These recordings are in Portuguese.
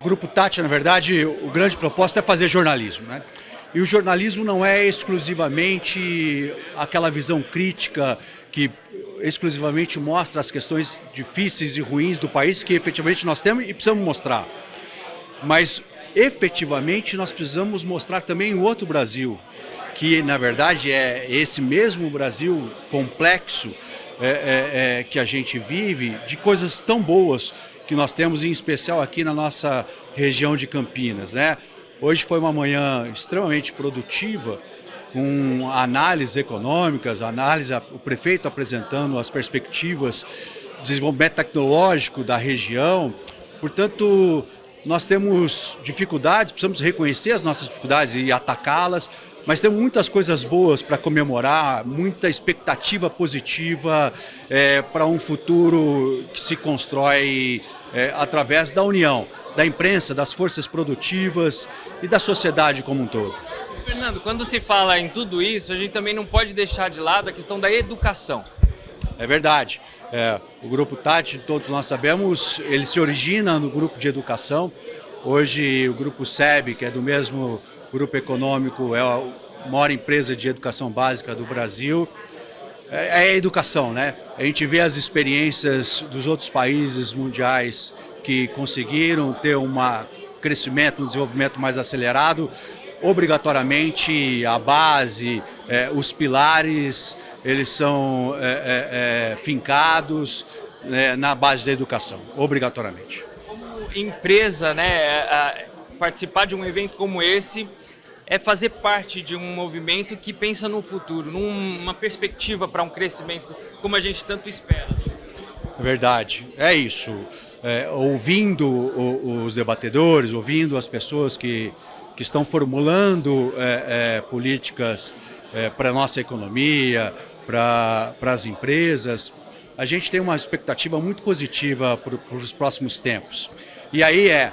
O Grupo Tati, na verdade, o grande propósito é fazer jornalismo, né? E o jornalismo não é exclusivamente aquela visão crítica que exclusivamente mostra as questões difíceis e ruins do país, que efetivamente nós temos e precisamos mostrar. Mas efetivamente nós precisamos mostrar também o outro Brasil, que na verdade é esse mesmo Brasil complexo é, é, é, que a gente vive, de coisas tão boas que nós temos, em especial aqui na nossa região de Campinas. Né? Hoje foi uma manhã extremamente produtiva, com análises econômicas, análise, o prefeito apresentando as perspectivas de desenvolvimento tecnológico da região. Portanto, nós temos dificuldades, precisamos reconhecer as nossas dificuldades e atacá-las, mas temos muitas coisas boas para comemorar, muita expectativa positiva é, para um futuro que se constrói é, através da união da imprensa, das forças produtivas e da sociedade como um todo. Fernando, quando se fala em tudo isso, a gente também não pode deixar de lado a questão da educação. É verdade. É, o Grupo Tati, todos nós sabemos, ele se origina no grupo de educação. Hoje o Grupo SEB, que é do mesmo grupo econômico, é a maior empresa de educação básica do Brasil. É, é a educação, né? A gente vê as experiências dos outros países mundiais que conseguiram ter um crescimento, um desenvolvimento mais acelerado obrigatoriamente a base, é, os pilares, eles são é, é, fincados né, na base da educação, obrigatoriamente. Como empresa, né, participar de um evento como esse é fazer parte de um movimento que pensa no futuro, numa perspectiva para um crescimento como a gente tanto espera. É verdade, é isso. É, ouvindo os debatedores, ouvindo as pessoas que que estão formulando é, é, políticas é, para a nossa economia, para as empresas, a gente tem uma expectativa muito positiva para os próximos tempos. E aí é,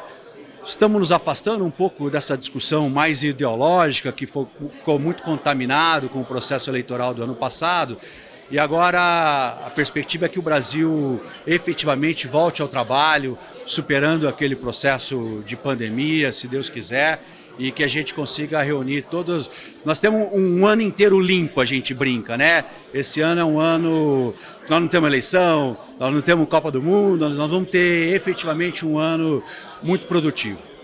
estamos nos afastando um pouco dessa discussão mais ideológica, que foi, ficou muito contaminado com o processo eleitoral do ano passado, e agora a perspectiva é que o Brasil efetivamente volte ao trabalho, superando aquele processo de pandemia, se Deus quiser, e que a gente consiga reunir todos. Nós temos um ano inteiro limpo, a gente brinca, né? Esse ano é um ano. Nós não temos eleição, nós não temos Copa do Mundo, nós vamos ter efetivamente um ano muito produtivo.